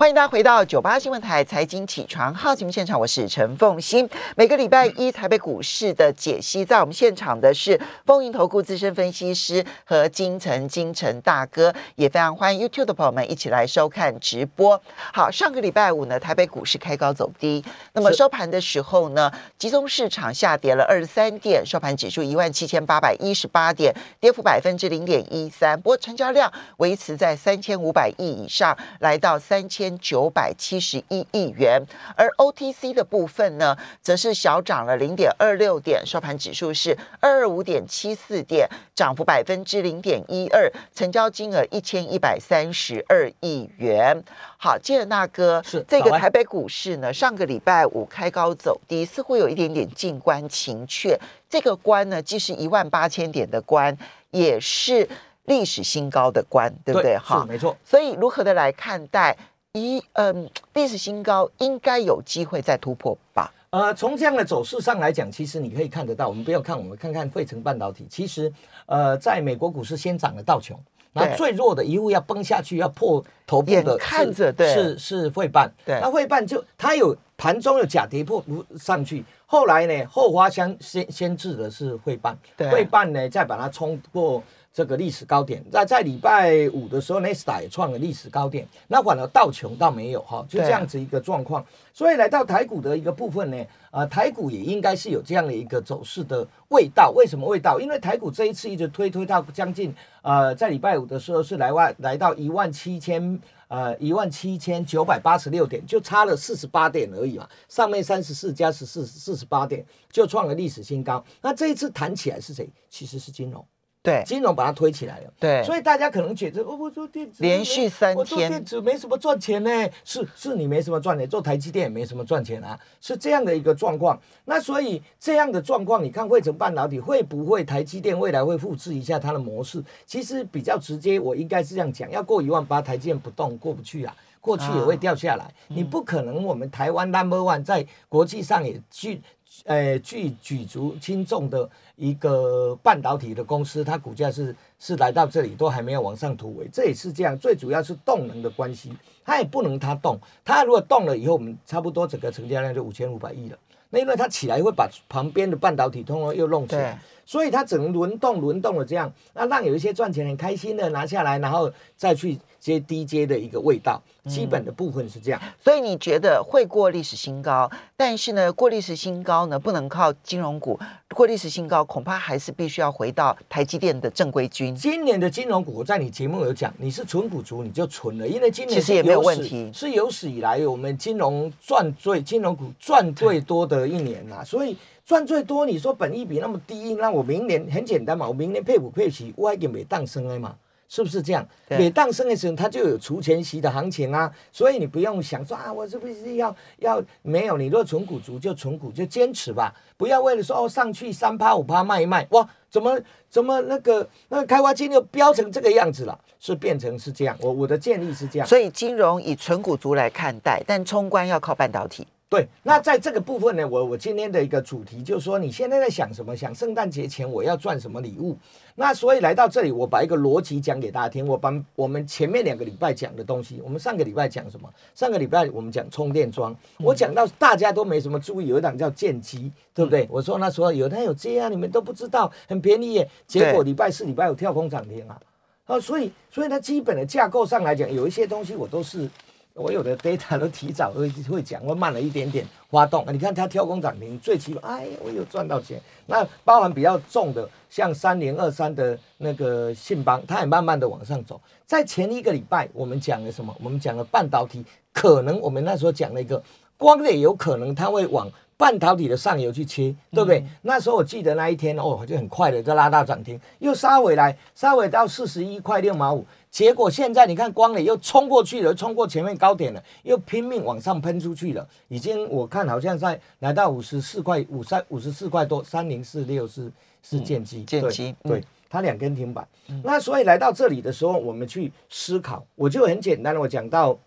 欢迎大家回到九八新闻台财经起床号节目现场，我是陈凤欣。每个礼拜一台北股市的解析，在我们现场的是风云投顾资深分析师和金城金城大哥，也非常欢迎 YouTube 的朋友们一起来收看直播。好，上个礼拜五呢，台北股市开高走低，那么收盘的时候呢，集中市场下跌了二十三点，收盘指数一万七千八百一十八点，跌幅百分之零点一三。不过成交量维持在三千五百亿以上，来到三千。九百七十一亿元，而 OTC 的部分呢，则是小涨了零点二六点，收盘指数是二二五点七四点，涨幅百分之零点一二，成交金额一千一百三十二亿元。好，接着大哥，是这个台北股市呢，上个礼拜五开高走低，似乎有一点点静观情却。这个关呢，既是一万八千点的关，也是历史新高的关，对不对？哈，没错。所以如何的来看待？一嗯，历史新高应该有机会再突破吧？呃，从这样的走势上来讲，其实你可以看得到。我们不要看，我们看看费城半导体。其实，呃，在美国股市先涨了道琼，那最弱的一路要崩下去，要破头部的，看着对，是是汇办。对，那汇办就它有盘中有假跌破不上去，后来呢后花香先先至的是汇办，汇办呢再把它冲过。这个历史高点，在在礼拜五的时候，，Nesta 也创了历史高点。那反而道琼倒没有哈，就这样子一个状况。所以来到台股的一个部分呢，呃，台股也应该是有这样的一个走势的味道。为什么味道？因为台股这一次一直推推到将近呃，在礼拜五的时候是来万来到一万七千呃一万七千九百八十六点，就差了四十八点而已嘛。上面三十四加十四四十八点，就创了历史新高。那这一次弹起来是谁？其实是金融。对，金融把它推起来了。对，所以大家可能觉得，哦，我做电子连续三天，我做电子没什么赚钱呢。是，是你没什么赚钱，做台积电也没什么赚钱啊，是这样的一个状况。那所以这样的状况，你看汇成半导体会不会台积电未来会复制一下它的模式？其实比较直接，我应该是这样讲：要过一万八，台积电不动过不去啊，过去也会掉下来。你不可能，我们台湾 number one 在国际上也具，呃，具举足轻重的。一个半导体的公司，它股价是是来到这里都还没有往上突围，这也是这样。最主要是动能的关系，它也不能它动，它如果动了以后，我们差不多整个成交量就五千五百亿了。那因为它起来会把旁边的半导体通通又弄起来，所以它只能轮动轮动了这样，那让有一些赚钱很开心的拿下来，然后再去接低阶的一个味道。基本的部分是这样，所以你觉得会过历史新高，但是呢，过历史新高呢，不能靠金融股过历史新高，恐怕还是必须要回到台积电的正规军。今年的金融股，我在你节目有讲，你是纯股族，你就存了，因为今年其实也没有问题，是有史以来我们金融赚最金融股赚最多的一年啦，所以赚最多，你说本益比那么低，那我明年很简单嘛，我明年配股配息，我还给没当升了嘛。是不是这样？每当升的时候，它就有除权息的行情啊，所以你不用想说啊，我是不是要要没有？你若存股族就存股就坚持吧，不要为了说哦上去三趴五趴卖一卖，哇，怎么怎么那个那个开发金又飙成这个样子了？是变成是这样？我我的建议是这样。所以金融以纯股族来看待，但冲关要靠半导体。对，那在这个部分呢，我我今天的一个主题就是说，你现在在想什么？想圣诞节前我要赚什么礼物？那所以来到这里，我把一个逻辑讲给大家听。我把我们前面两个礼拜讲的东西，我们上个礼拜讲什么？上个礼拜我们讲充电桩，我讲到大家都没什么注意，有一档叫剑机，对不对？我说那时候有它有这样，你们都不知道，很便宜耶。结果礼拜四、礼拜五跳空涨停啊！啊，所以所以它基本的架构上来讲，有一些东西我都是。所有的 data 都提早会会讲，我慢了一点点发动。你看它跳空涨停，最起码哎，我有赚到钱。那包含比较重的，像三零二三的那个信邦，它也慢慢的往上走。在前一个礼拜，我们讲了什么？我们讲了半导体，可能我们那时候讲了一个光磊，有可能它会往半导体的上游去切，对不对？那时候我记得那一天哦，就很快的就拉大涨停，又杀回来，杀回到四十一块六毛五。结果现在你看，光磊又冲过去了，冲过前面高点了，又拼命往上喷出去了。已经我看好像在来到五十四块五三五十四块多，三零四六是是剑机，剑机对它两根停板。那所以来到这里的时候，我们去思考，我就很简单的我讲到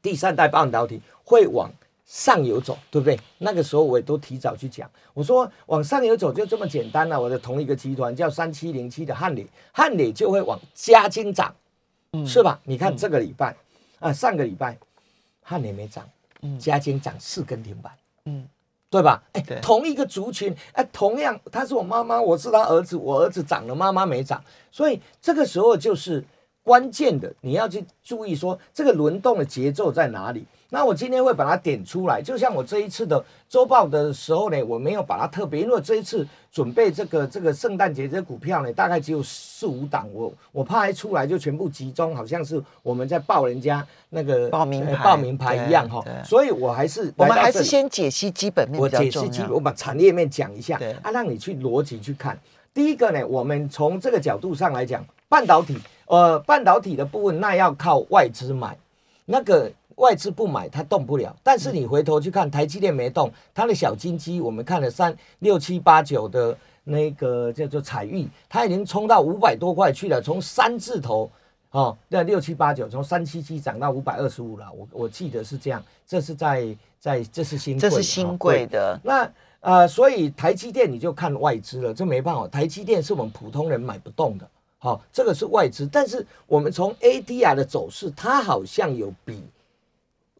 第三代半导体会往。上游走，对不对？那个时候我也都提早去讲，我说往上游走就这么简单了。我的同一个集团叫三七零七的汉磊，汉磊就会往嘉金涨，是吧？你看这个礼拜啊，上个礼拜汉磊没涨，嘉金涨四根停板，嗯，对吧？哎，同一个族群，哎，同样他是我妈妈，我是他儿子，我儿子涨了，妈妈没涨，所以这个时候就是关键的，你要去注意说这个轮动的节奏在哪里。那我今天会把它点出来，就像我这一次的周报的时候呢，我没有把它特别，因为这一次准备这个这个圣诞节这股票呢，大概只有四五档，我我怕一出来就全部集中，好像是我们在报人家那个报名牌呃报名牌一样哈所以我还是我们还是先解析基本面我解析基。我把产业面讲一下对啊，让你去逻辑去看。第一个呢，我们从这个角度上来讲，半导体，呃，半导体的部分那要靠外资买，那个外资不买它动不了。但是你回头去看台积电没动，它的小金鸡，我们看了三六七八九的那个叫做彩玉，它已经冲到五百多块去了，从三字头。哦，那六七八九从三七七涨到五百二十五了，我我记得是这样，这是在在这是新这是新哦贵的，那呃，所以台积电你就看外资了，这没办法，台积电是我们普通人买不动的，好、这个是外资。但是我们从 ADR 的走势，它好像有比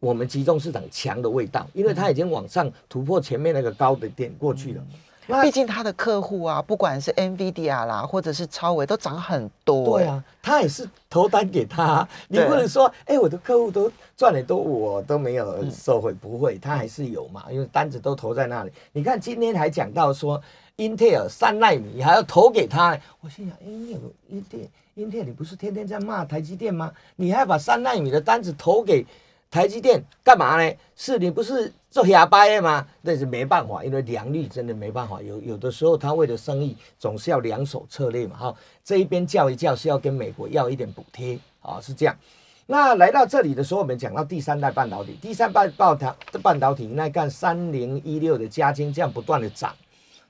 我们集中市场强的味道，因为它已经往上突破前面那个高的点过去了。那毕竟他的客户啊，不管是 NVIDIA 啦，或者是超微，都涨很多。对，啊，他也是投单给他，你不能说，哎、我的客户都赚的多，我都没有收回，不会，他还是有嘛，因为单子都投在那里。你看今天还讲到说，英特尔三纳米还要投给他，我心想，哎、你有英特英特尔，你不是天天在骂台积电吗？你还把三纳米的单子投给台积电干嘛呢？是你不是做哑巴的吗？但是没办法，因为良率真的没办法。有有的时候他为了生意，总是要两手策略嘛。哈，这一边叫一叫是要跟美国要一点补贴啊，是这样。那来到这里的时候，我们讲到第三代半导体，第三代半导半导体，那看三零一六的加金这样不断的涨，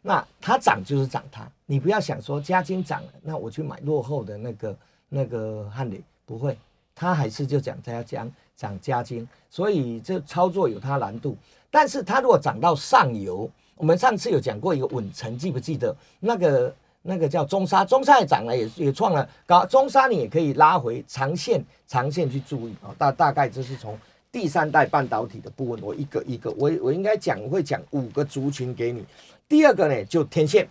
那它涨就是涨它，你不要想说加金涨了，那我去买落后的那个那个汉磊，不会，它还是就讲它要讲涨加金，所以这操作有它难度。但是它如果涨到上游，我们上次有讲过一个稳成，记不记得那个？那个叫中沙，中沙也涨了，也也创了高。中沙你也可以拉回长线，长线去注意啊。大大概这是从第三代半导体的部分，我一个一个，我我应该讲会讲五个族群给你。第二个呢，就天线，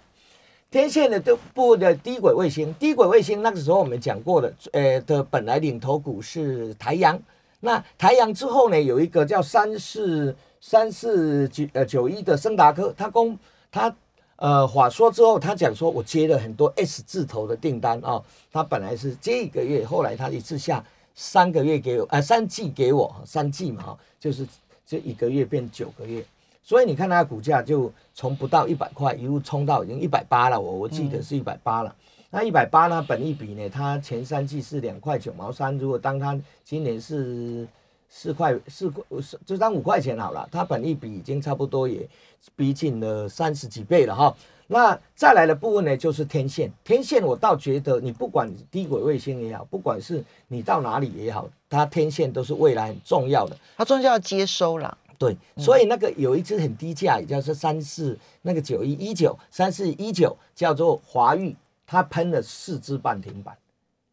天线的都部的低轨卫星，低轨卫星那个时候我们讲过的，呃的本来领头股是台阳，那台阳之后呢，有一个叫三四三四九呃九一的森达科，他公他。呃，话说之后，他讲说，我接了很多 S 字头的订单啊、他本来是接一个月，后来他一次下三个月给我，呃，三季给我，三季嘛，就是这一个月变九个月，所以你看它的股价就从不到一百块一路冲到已经一百八了，我我记得是一百八了。那一百八呢，本一比呢，它前三季是两块九毛三，如果当它今年是四块四块，是就当五块钱好了，它本一比已经差不多也逼近了三十几倍了哈。那再来的部分呢，就是天线。天线我倒觉得，你不管低轨卫星也好，不管是你到哪里也好，它天线都是未来很重要的。它终究要接收啦。对，所以那个有一只很低价，也叫做三四那个九一一九三四一九，叫做华域，他喷了四只半停板。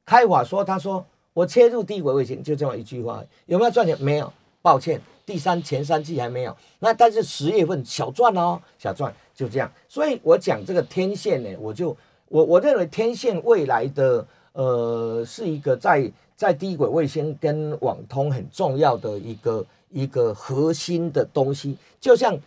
开法说，他说我切入低轨卫星，就这么一句话，有没有赚钱？没有，抱歉，第三前三季还没有。那但是十月份小赚哦，小赚就这样。所以我讲这个天线呢，我就我我认为天线未来的呃是一个在在低轨卫星跟网通很重要的一个一个核心的东西，就像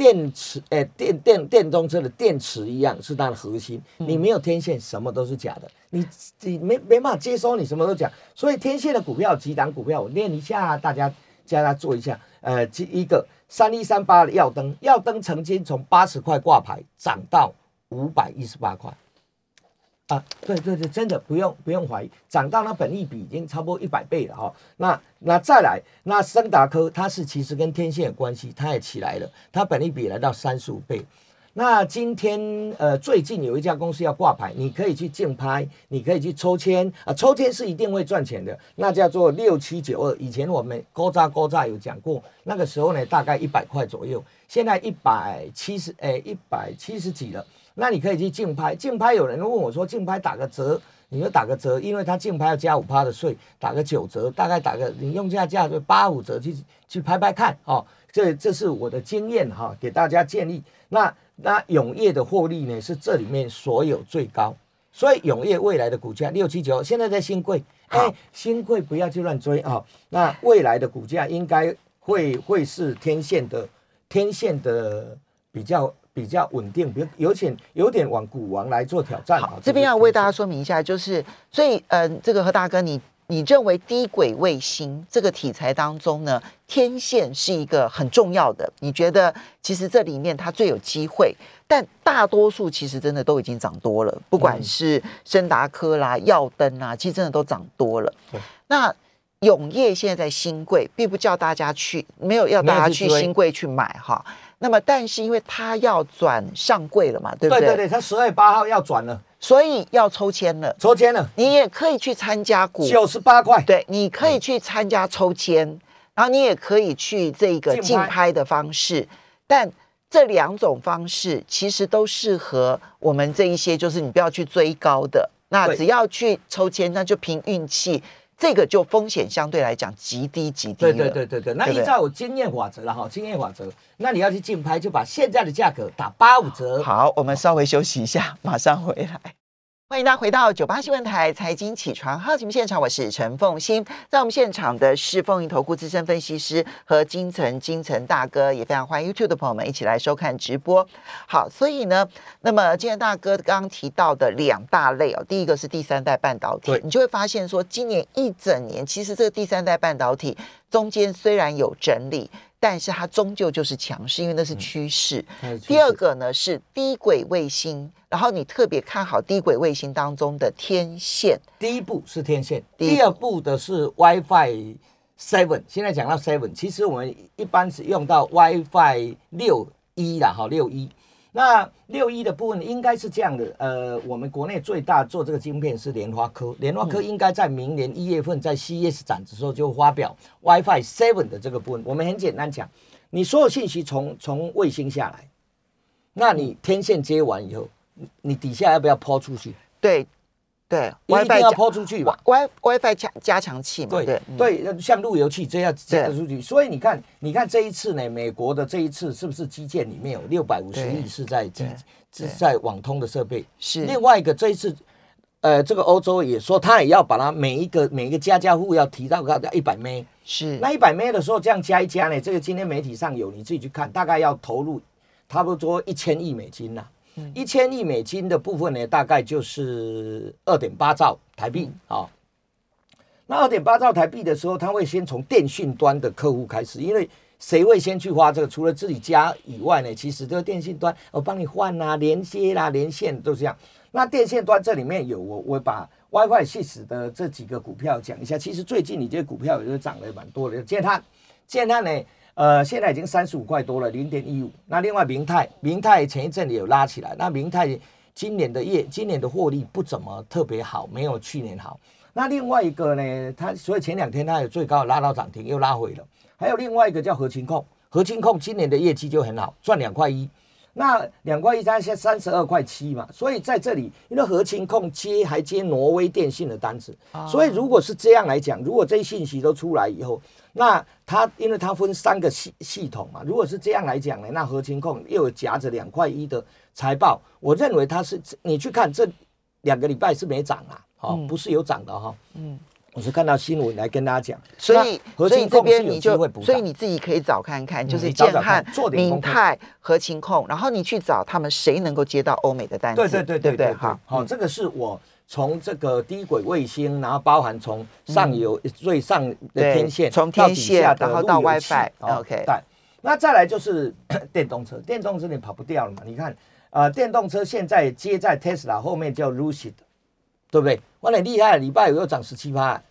电池，诶、电电电动车的电池一样，是它的核心。你没有天线，什么都是假的，你你没没办法接收，你什么都假。所以天线的股票几档股票，我念一下，大家叫他做一下。呃，第一个三一三八的耀灯，耀灯曾经从八十块挂牌涨到五百一十八块。啊，对对对，真的不用不用怀疑，涨到那本益比已经差不多一百倍了哈、那那再来，那森达科它是其实跟天线有关系，它也起来了，它本益比来到三十五倍。那今天呃最近有一家公司要挂牌，你可以去竞拍，你可以去抽签啊，抽签是一定会赚钱的，那叫做六七九二。以前我们勾扎勾扎有讲过，那个时候呢大概一百块左右，现在一百七十诶一百七十几了。那你可以去竞拍，竞拍有人问我说竞拍打个折你就打个折，因为他竞拍要加五趴的税，打个九折，大概打个你用价价就八五折去去拍拍看哦。这这是我的经验哈，给大家建议。那那永业的获利呢是这里面所有最高，所以永业未来的股价六七九，现在在新贵，哎，新贵不要去乱追啊。那未来的股价应该会会是天线的天线的比较比较稳定，比有点有点往股王来做挑战。好，这边要为大家说明一下，就是所以嗯，这个何大哥你。你认为低轨卫星这个题材当中呢，天线是一个很重要的？你觉得其实这里面它最有机会，但大多数其实真的都已经涨多了，不管是深达科啦、耀登啊，其实真的都涨多了。那永业现在在新贵，并不叫大家去，没有要大家去新贵去买哈。那么，但是因为它要转上柜了嘛，对不对？对对？对，它十月八号要转了。所以要抽签了，抽签了，你也可以去参加股。九十八块，对，你可以去参加抽签，然后你也可以去这个竞拍。的方式，但这两种方式其实都适合我们这一些，就是你不要去追高的，那只要去抽签，那就凭运气。这个就风险相对来讲极低极低对对对对对，那依照经验法则了哈，经验法则，那你要去竞拍，就把现在的价格打八五折。好，我们稍微休息一下，马上回来。欢迎大家回到九八新闻台财经起床号节目现场，我是陈凤欣，在我们现场的是凤盈投顾资深分析师和金城金城大哥，也非常欢迎 YouTube 的朋友们一起来收看直播。好，所以呢，那么今天大哥刚刚提到的两大类哦，第一个是第三代半导体，你就会发现说，今年一整年其实这个第三代半导体中间虽然有整理。但是它终究就是强势，因为那是趋势。第二个呢是低轨卫星，然后你特别看好低轨卫星当中的天线。第一步是天线，第二步的是 WiFi Seven。现在讲到 Seven，其实我们一般是用到 WiFi 六一啦，哈，六一。那六一的部分应该是这样的，呃，我们国内最大做这个晶片是联发科，联发科应该在明年一月份在 CES 展的时候就发表 WiFi Seven 的这个部分。我们很简单讲，你所有信息从从卫星下来，那你天线接完以后，你底下要不要抛出去？对。对，WiFi 要抛出去嘛，Wi WiFi 加加强器嘛，对对，像路由器这样加出去。所以你看，你看这一次呢，美国的这一次是不是基建里面有六百五十亿是在基是在网通的设备？是另外一个这一次，呃，这个欧洲也说他也要把它每一个每一个家家户要提到个一百 m 是那一百 m 的时候这样加一加呢，这个今天媒体上有你自己去看，大概要投入差不多一千亿美金呐。一千亿美金的部分呢，大概就是二点八兆台币啊。那二点八兆台币的时候，他会先从电信端的客户开始，因为谁会先去花这个？除了自己家以外呢，其实这个电信端我帮你换啊、连接啦、连线都是这样。那电线端这里面有我，我把 WiFi 系史的这几个股票讲一下。其实最近你这股票也是涨了蛮多的，建探，建探呢。呃，现在已经三十五块多了，零点一五。那另外明泰，明泰前一阵也有拉起来。那明泰今年的业，今年的获利不怎么特别好，没有去年好。那另外一个呢，它所以前两天它有最高拉到涨停，又拉回了。还有另外一个叫合情控，合情控今年的业绩就很好，赚两块一。那两块一加现在三十二块七嘛，所以在这里，因为核情控接还接挪威电信的单子，所以如果是这样来讲，如果这些信息都出来以后。那它，因为它分三个系系统嘛，如果是这样来讲呢，那核情控又有夹着两块一的财报，我认为它是你去看这两个礼拜是没涨啊，哦，不是有涨的哈，嗯，我是看到新闻来跟大家讲，所以所以这边你就所以你自己可以找看看，就是建汉、明泰、合情控，然后你去找他们谁能够接到欧美的单子，对对对对对，好，好，这个是我。从这个低轨卫星，然后包含从上游最上的天线，从天线然后到 WiFi，OK。对，那再来就是 电动车，电动车你跑不掉了嘛？你看，呃，电动车现在接在 Tesla 后面叫 Lucid，对不对？哇，很厉害，礼拜五又涨十七趴，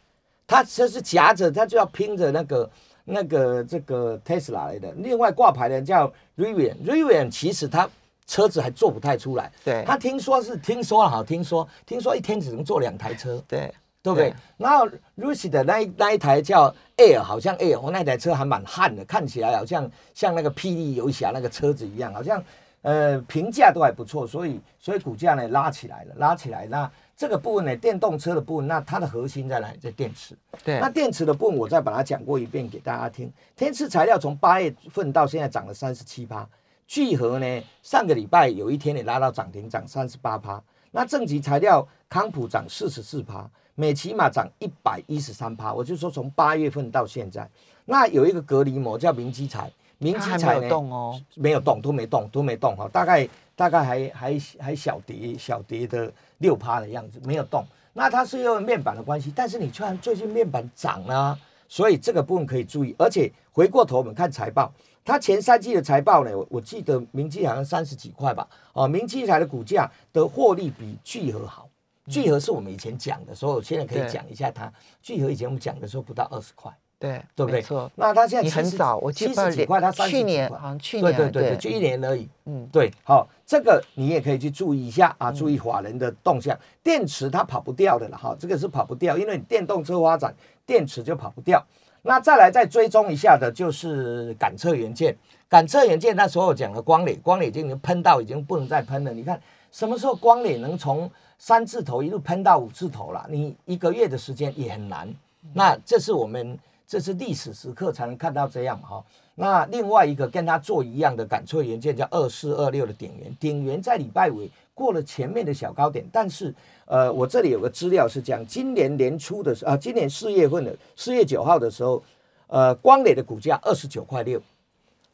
他这是夹着，他就要拼着那个那个这个 Tesla 来的。另外挂牌的叫 Rivian，Rivian 其实他。车子还做不太出来，对，他听说是听说了哈，听说听说一天只能做两台车，对，对不对？然后 Lucy 的那一那一台叫 Air，好像 Air，我那台车还蛮悍的，看起来好像像那个霹雳游侠那个车子一样，好像呃评价都还不错，所以所以股价呢拉起来了，拉起来那。这个部分呢，电动车的部分，那它的核心在哪里？在电池。对，那电池的部分，我再把它讲过一遍给大家听。天赐材料从八月份到现在涨了三十七趴，聚合呢，上个礼拜有一天也拉到涨停，涨三十八趴。那正极材料康普涨四十四趴，美骑马涨一百一十三趴。我就说从八月份到现在，那有一个隔离膜叫明基材，明基材呢动哦，没有动，都没动，都没动哈，大概大概还还还小跌小跌的。六趴的样子没有动，那它是因为面板的关系，但是你突然最近面板涨了，所以这个部分可以注意。而且回过头我们看财报，它前三季的财报呢，我我记得明基好像三十几块吧，哦，明基台的股价的获利比聚合好，聚合是我们以前讲的，所以我现在可以讲一下它，聚合以前我们讲的时候不到二十块。对，对不对？错。那它现在你很早，我记得几块，他去年好像去年对对对，就一年而已。嗯，对。好，这个你也可以去注意一下啊，注意法人的动向。电池它跑不掉的了哈，这个是跑不掉，因为你电动车发展，电池就跑不掉。那再来再追踪一下的就是感测元件，感测元件那时候讲的光磊，光磊已经喷到已经不能再喷了。你看什么时候光磊能从三字头一路喷到五字头了？你一个月的时间也很难。那这是我们。这是历史时刻才能看到这样哈。那另外一个跟他做一样的感测元件叫二四二六的顶元，顶元在礼拜尾过了前面的小高点，但是呃，我这里有个资料是讲今年年初的时啊，今年四月份的四月九号的时候，呃，光磊的股价二十九块六，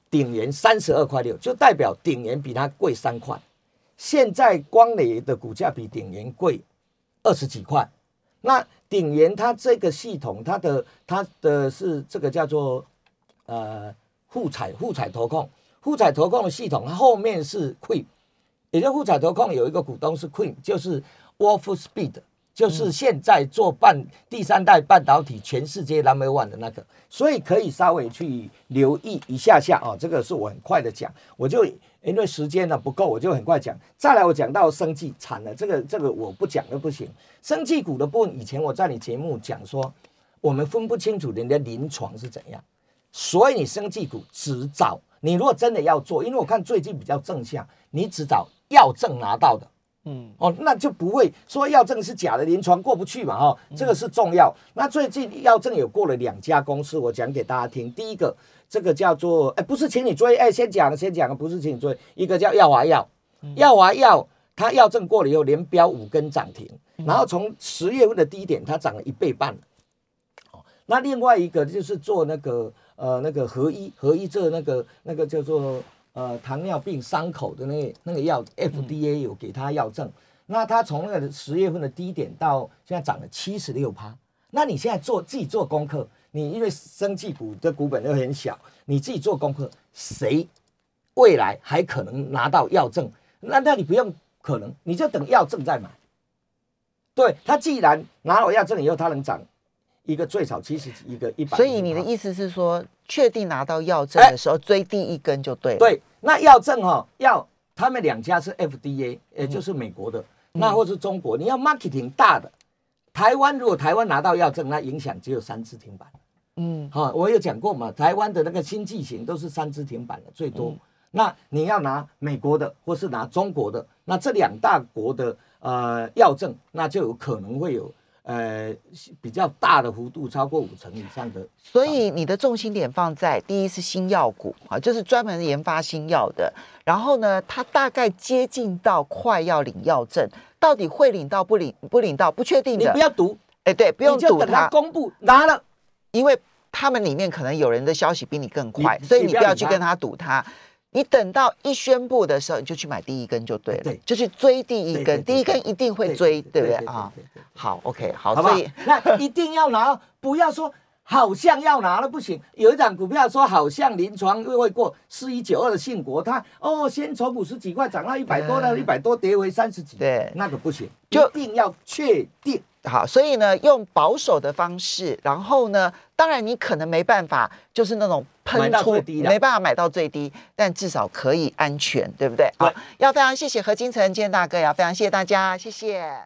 顶元三十二块六，就代表顶元比它贵三块。现在光磊的股价比顶元贵二十几块，那。鼎元它这个系统，它的它的是这个叫做呃富彩富彩投控，富彩投控的系统，它后面是 Queen，也就富彩投控有一个股东是 Queen，就是 Wolf Speed，就是现在做半第三代半导体全世界 number one 的那个，所以可以稍微去留意一下下啊，这个是我很快的讲，我就。因为时间呢不够，我就很快讲。再来，我讲到生技惨了，这个这个我不讲都不行。生技股的部分，以前我在你节目讲说，我们分不清楚人家临床是怎样，所以你生技股只找你如果真的要做，因为我看最近比较正向，你只找药证拿到的，嗯，哦，那就不会说药证是假的，临床过不去嘛，哈，这个是重要。那最近药证有过了两家公司，我讲给大家听，第一个。这个叫做哎，不是请你追哎，先讲先讲，不是请你追。一个叫耀华药，耀华药它药证过了以后，连标五根涨停，然后从十月份的低点，它涨了一倍半。哦，那另外一个就是做那个呃那个合一合一这那个那个叫做呃糖尿病伤口的那那个药，FDA 有给他药证，那他从那个十月份的低点到现在涨了七十六趴。那你现在做自己做功课。你因为生技股的股本又很小，你自己做功课，谁未来还可能拿到药证？那那你不用可能，你就等药证再买。对他既然拿了药证以后，他能涨一个最少七十几，一个一百。所以你的意思是说，确定拿到药证的时候追第一根就对了。对，那药证哈，要他们两家是 FDA，也就是美国的，那或是中国，你要 marketing 大的。台湾如果台湾拿到药证，那影响只有三次停板。嗯，好，我有讲过嘛，台湾的那个新剂型都是三支停板的最多。那你要拿美国的或是拿中国的，那这两大国的呃药证，那就有可能会有呃比较大的幅度，超过五成以上的。所以你的重心点放在第一是新药股啊，就是专门研发新药的。然后呢，它大概接近到快要领药证，到底会领到不领不领到不确定的。你不要赌，哎，对，不用赌它公布拿了。因为他们里面可能有人的消息比你更快，所以你不要去跟他赌他。你等到一宣布的时候，你就去买第一根就对了，就去追第一根，第一根一定会追，对不对？啊？好，OK，好，所以 那一定要拿，不要说好像要拿了不行。有一档股票说好像临床又会过四一九二的信国，它哦先从五十几块涨到一百多，到一百多跌回三十几，对，那个不行，就一定要确定。好，所以呢，用保守的方式，然后呢，当然你可能没办法，就是那种喷出，没办法买到最低，但至少可以安全，对不对？好，要非常谢谢何金城建大哥，要非常谢谢大家，谢谢。